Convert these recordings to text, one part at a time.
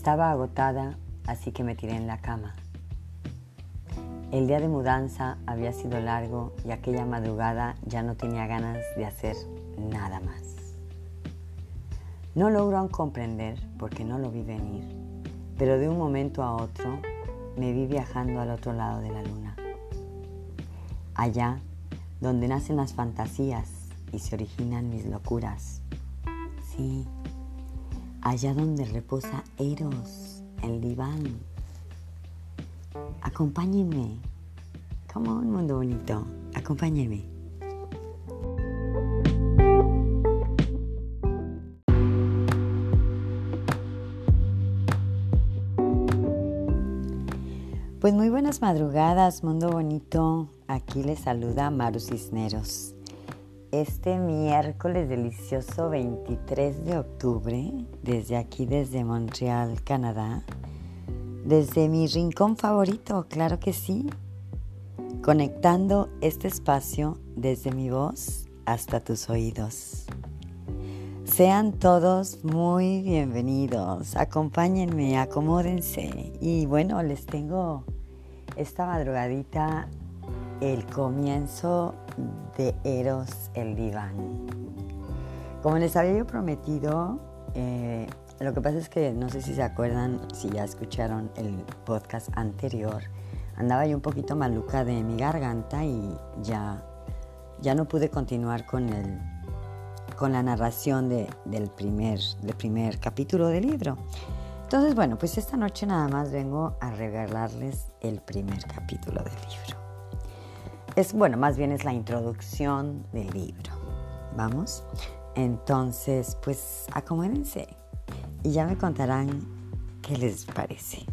Estaba agotada, así que me tiré en la cama. El día de mudanza había sido largo y aquella madrugada ya no tenía ganas de hacer nada más. No logro comprender porque no lo vi venir, pero de un momento a otro me vi viajando al otro lado de la luna. Allá donde nacen las fantasías y se originan mis locuras. Sí, allá donde reposa Eros, el diván. Acompáñenme. Como un mundo bonito. Acompáñenme. Pues muy buenas madrugadas, mundo bonito. Aquí les saluda Maru Cisneros. Este miércoles delicioso 23 de octubre, desde aquí, desde Montreal, Canadá, desde mi rincón favorito, claro que sí, conectando este espacio desde mi voz hasta tus oídos. Sean todos muy bienvenidos, acompáñenme, acomódense y bueno, les tengo esta madrugadita el comienzo de Eros el diván. Como les había yo prometido, eh, lo que pasa es que no sé si se acuerdan, si ya escucharon el podcast anterior, andaba yo un poquito maluca de mi garganta y ya, ya no pude continuar con el con la narración del, primer, del primer capítulo del libro. Entonces, bueno, pues esta noche nada más vengo a regalarles el primer capítulo del libro. Es, bueno, más bien es la introducción del libro. ¿Vamos? Entonces, pues acomódense y ya me contarán qué les parece.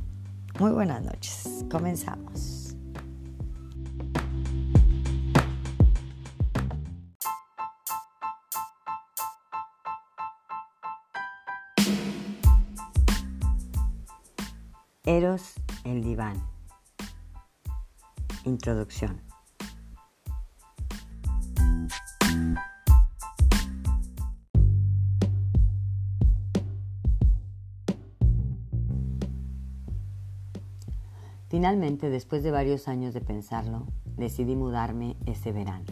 Muy buenas noches. Comenzamos. Eros el diván. Introducción. Finalmente, después de varios años de pensarlo, decidí mudarme ese verano.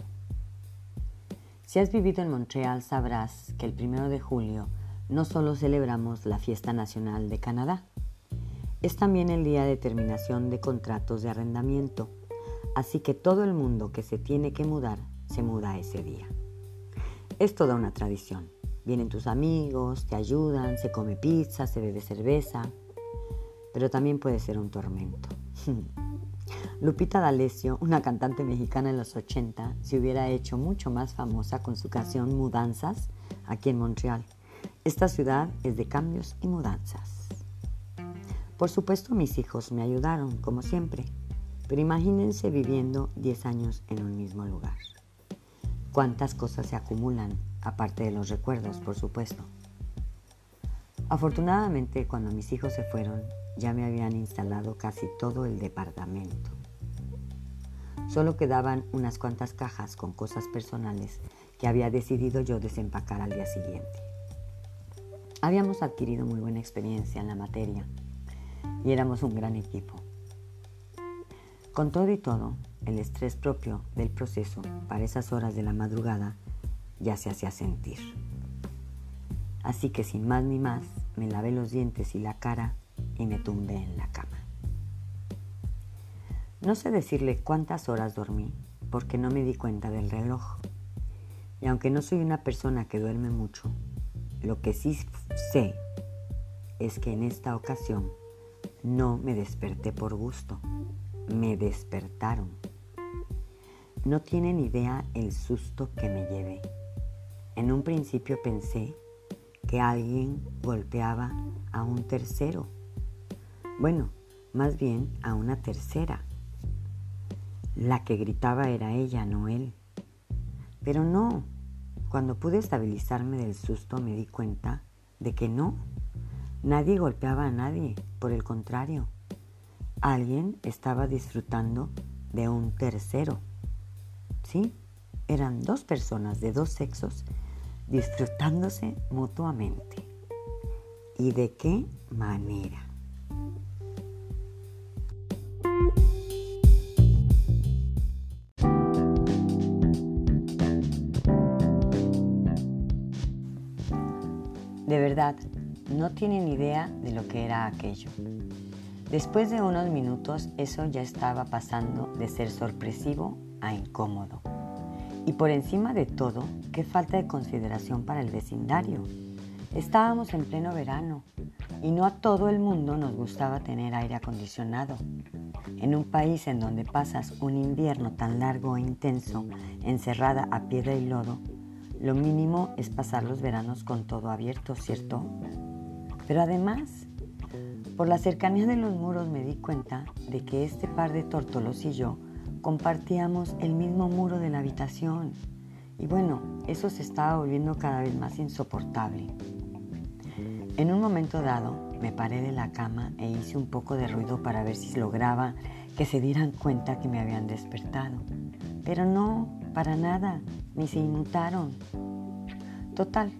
Si has vivido en Montreal sabrás que el primero de julio no solo celebramos la fiesta nacional de Canadá, es también el día de terminación de contratos de arrendamiento, así que todo el mundo que se tiene que mudar se muda ese día. Es toda una tradición. Vienen tus amigos, te ayudan, se come pizza, se bebe cerveza, pero también puede ser un tormento. Lupita D'Alessio, una cantante mexicana en los 80, se hubiera hecho mucho más famosa con su canción Mudanzas aquí en Montreal. Esta ciudad es de cambios y mudanzas. Por supuesto mis hijos me ayudaron, como siempre, pero imagínense viviendo 10 años en un mismo lugar. Cuántas cosas se acumulan, aparte de los recuerdos, por supuesto. Afortunadamente, cuando mis hijos se fueron, ya me habían instalado casi todo el departamento. Solo quedaban unas cuantas cajas con cosas personales que había decidido yo desempacar al día siguiente. Habíamos adquirido muy buena experiencia en la materia y éramos un gran equipo. Con todo y todo, el estrés propio del proceso para esas horas de la madrugada ya se hacía sentir. Así que sin más ni más, me lavé los dientes y la cara y me tumbé en la cama. No sé decirle cuántas horas dormí porque no me di cuenta del reloj. Y aunque no soy una persona que duerme mucho, lo que sí sé es que en esta ocasión no me desperté por gusto, me despertaron. No tienen idea el susto que me llevé. En un principio pensé que alguien golpeaba a un tercero. Bueno, más bien a una tercera. La que gritaba era ella, no él. Pero no, cuando pude estabilizarme del susto me di cuenta de que no Nadie golpeaba a nadie, por el contrario, alguien estaba disfrutando de un tercero. ¿Sí? Eran dos personas de dos sexos disfrutándose mutuamente. ¿Y de qué manera? No tienen idea de lo que era aquello. Después de unos minutos eso ya estaba pasando de ser sorpresivo a incómodo. Y por encima de todo, qué falta de consideración para el vecindario. Estábamos en pleno verano y no a todo el mundo nos gustaba tener aire acondicionado. En un país en donde pasas un invierno tan largo e intenso, encerrada a piedra y lodo, lo mínimo es pasar los veranos con todo abierto, ¿cierto? Pero además, por la cercanía de los muros me di cuenta de que este par de tórtolos y yo compartíamos el mismo muro de la habitación. Y bueno, eso se estaba volviendo cada vez más insoportable. En un momento dado me paré de la cama e hice un poco de ruido para ver si lograba que se dieran cuenta que me habían despertado. Pero no, para nada, ni se inmutaron. Total,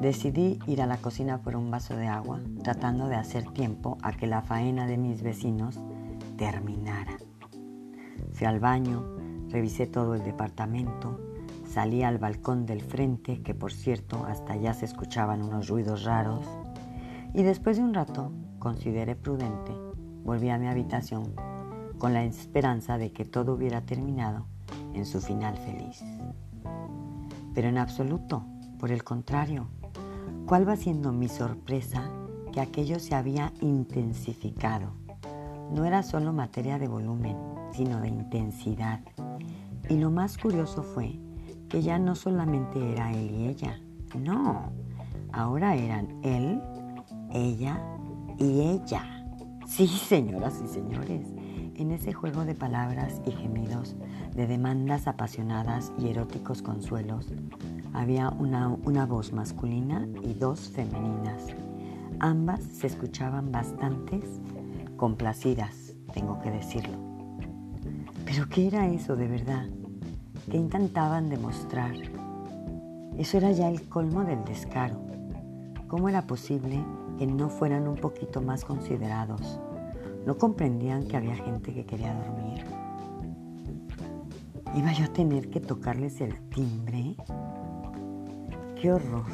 decidí ir a la cocina por un vaso de agua, tratando de hacer tiempo a que la faena de mis vecinos terminara. Fui al baño, revisé todo el departamento, Salí al balcón del frente, que por cierto hasta allá se escuchaban unos ruidos raros, y después de un rato, consideré prudente, volví a mi habitación con la esperanza de que todo hubiera terminado en su final feliz. Pero en absoluto, por el contrario, ¿cuál va siendo mi sorpresa que aquello se había intensificado? No era solo materia de volumen, sino de intensidad. Y lo más curioso fue que ya no solamente era él y ella, no, ahora eran él, ella y ella. Sí, señoras y señores, en ese juego de palabras y gemidos, de demandas apasionadas y eróticos consuelos, había una, una voz masculina y dos femeninas. Ambas se escuchaban bastantes complacidas, tengo que decirlo. Pero ¿qué era eso de verdad? que intentaban demostrar. Eso era ya el colmo del descaro. ¿Cómo era posible que no fueran un poquito más considerados? ¿No comprendían que había gente que quería dormir? ¿Iba yo a tener que tocarles el timbre? ¡Qué horror!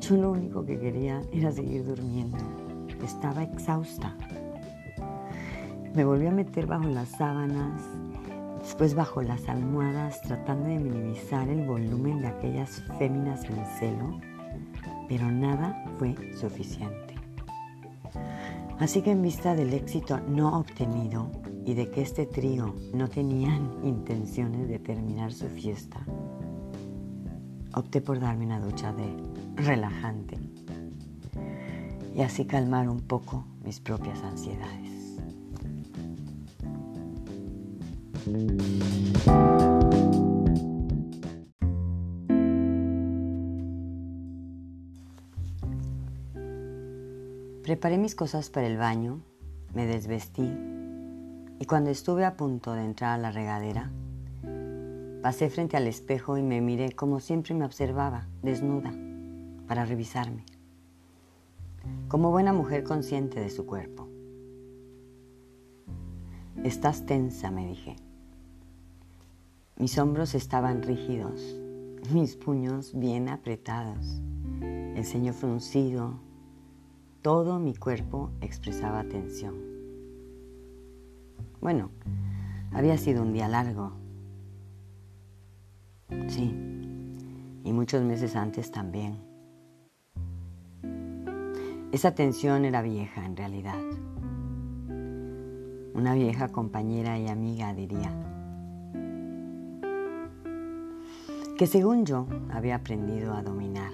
Yo lo único que quería era seguir durmiendo. Estaba exhausta. Me volví a meter bajo las sábanas Después bajo las almohadas tratando de minimizar el volumen de aquellas féminas en celo, pero nada fue suficiente. Así que en vista del éxito no obtenido y de que este trío no tenían intenciones de terminar su fiesta, opté por darme una ducha de relajante y así calmar un poco mis propias ansiedades. Preparé mis cosas para el baño, me desvestí y cuando estuve a punto de entrar a la regadera, pasé frente al espejo y me miré como siempre me observaba, desnuda, para revisarme, como buena mujer consciente de su cuerpo. Estás tensa, me dije. Mis hombros estaban rígidos, mis puños bien apretados, el ceño fruncido, todo mi cuerpo expresaba tensión. Bueno, había sido un día largo. Sí, y muchos meses antes también. Esa tensión era vieja en realidad. Una vieja compañera y amiga, diría. que según yo había aprendido a dominar.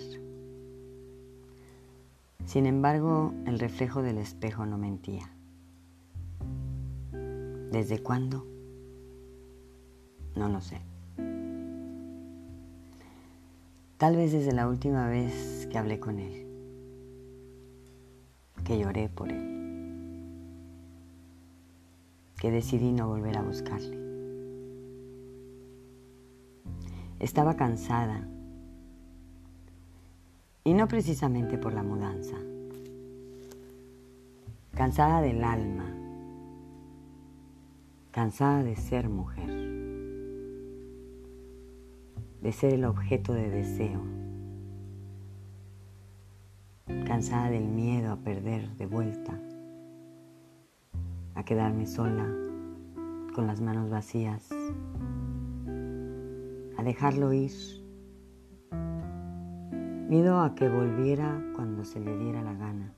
Sin embargo, el reflejo del espejo no mentía. ¿Desde cuándo? No lo sé. Tal vez desde la última vez que hablé con él, que lloré por él, que decidí no volver a buscarle. Estaba cansada. Y no precisamente por la mudanza. Cansada del alma. Cansada de ser mujer. De ser el objeto de deseo. cansada del miedo a perder de vuelta, a quedarme sola, con las manos vacías, a dejarlo ir, miedo a que volviera cuando se le diera la gana,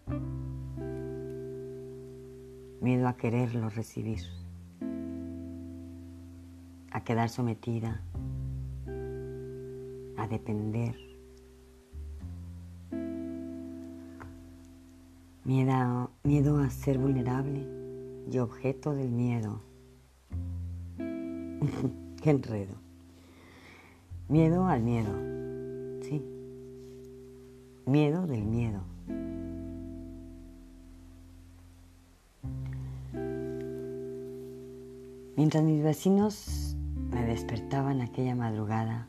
miedo a quererlo recibir, a quedar sometida, a depender Miedo, miedo a ser vulnerable y objeto del miedo. Qué enredo. Miedo al miedo. Sí. Miedo del miedo. Mientras mis vecinos me despertaban aquella madrugada,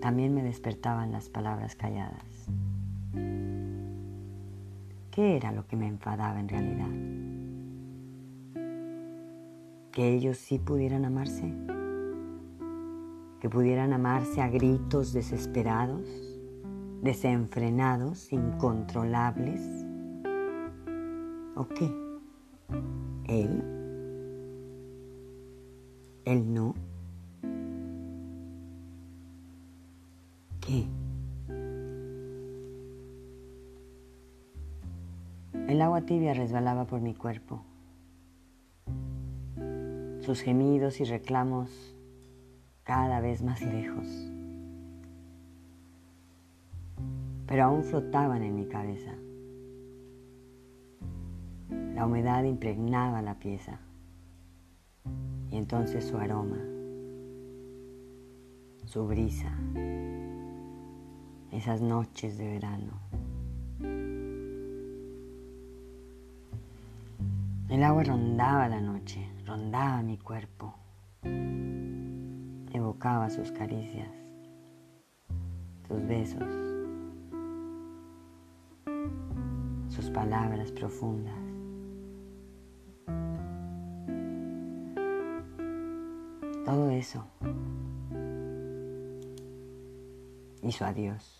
también me despertaban las palabras calladas. ¿Qué era lo que me enfadaba en realidad? ¿Que ellos sí pudieran amarse? ¿Que pudieran amarse a gritos desesperados, desenfrenados, incontrolables? ¿O qué? ¿Él? ¿Él no? Tibia resbalaba por mi cuerpo. Sus gemidos y reclamos cada vez más lejos. Pero aún flotaban en mi cabeza. La humedad impregnaba la pieza y entonces su aroma, su brisa, esas noches de verano. El agua rondaba la noche, rondaba mi cuerpo, evocaba sus caricias, sus besos, sus palabras profundas. Todo eso y su adiós.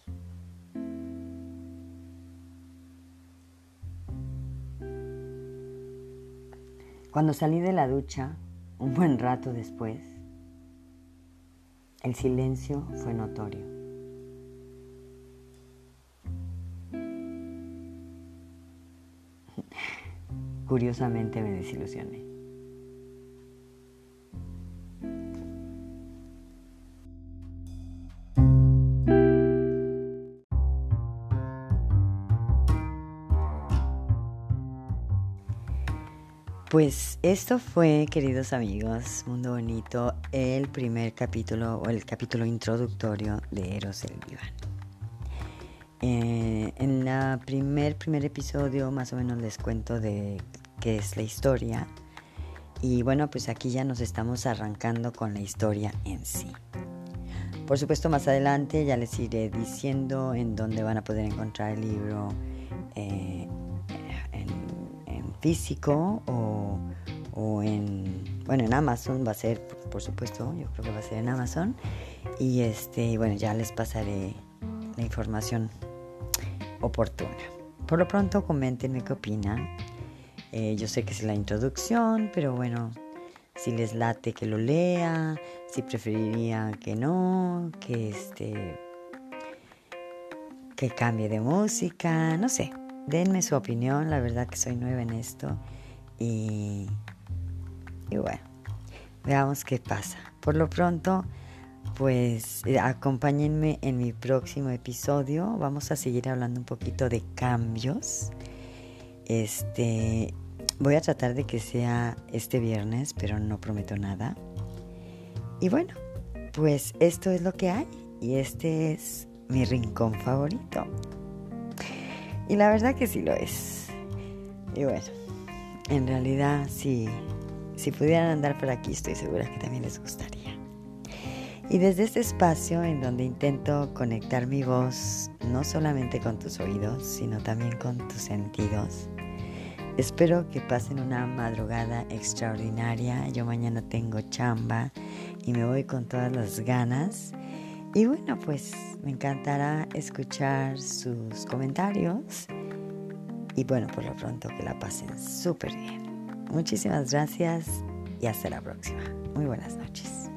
Cuando salí de la ducha, un buen rato después, el silencio fue notorio. Curiosamente me desilusioné. Pues esto fue, queridos amigos, Mundo Bonito, el primer capítulo o el capítulo introductorio de Eros el Diván. Eh, en el primer, primer episodio más o menos les cuento de qué es la historia y bueno, pues aquí ya nos estamos arrancando con la historia en sí. Por supuesto, más adelante ya les iré diciendo en dónde van a poder encontrar el libro eh, físico o, en, bueno, en Amazon va a ser, por, supuesto, yo creo que va a ser en Amazon. Y este, bueno, ya les pasaré la información oportuna. Por lo pronto, coméntenme qué opinan. Eh, yo sé que es la introducción, pero bueno, si les late que lo lea, si preferiría que no, que este que cambie de música, no sé. Denme su opinión, la verdad que soy nueva en esto y, y bueno, veamos qué pasa. Por lo pronto, pues eh, acompáñenme en mi próximo episodio. Vamos a seguir hablando un poquito de cambios. Este, voy a tratar de que sea este viernes, pero no prometo nada. Y bueno, pues esto es lo que hay y este es mi rincón favorito. Y la verdad que sí lo es. Y bueno, en realidad si, si pudieran andar por aquí estoy segura que también les gustaría. Y desde este espacio en donde intento conectar mi voz no solamente con tus oídos, sino también con tus sentidos, espero que pasen una madrugada extraordinaria. Yo mañana tengo chamba y me voy con todas las ganas. Y bueno, pues me encantará escuchar sus comentarios. Y bueno, por lo pronto que la pasen súper bien. Muchísimas gracias y hasta la próxima. Muy buenas noches.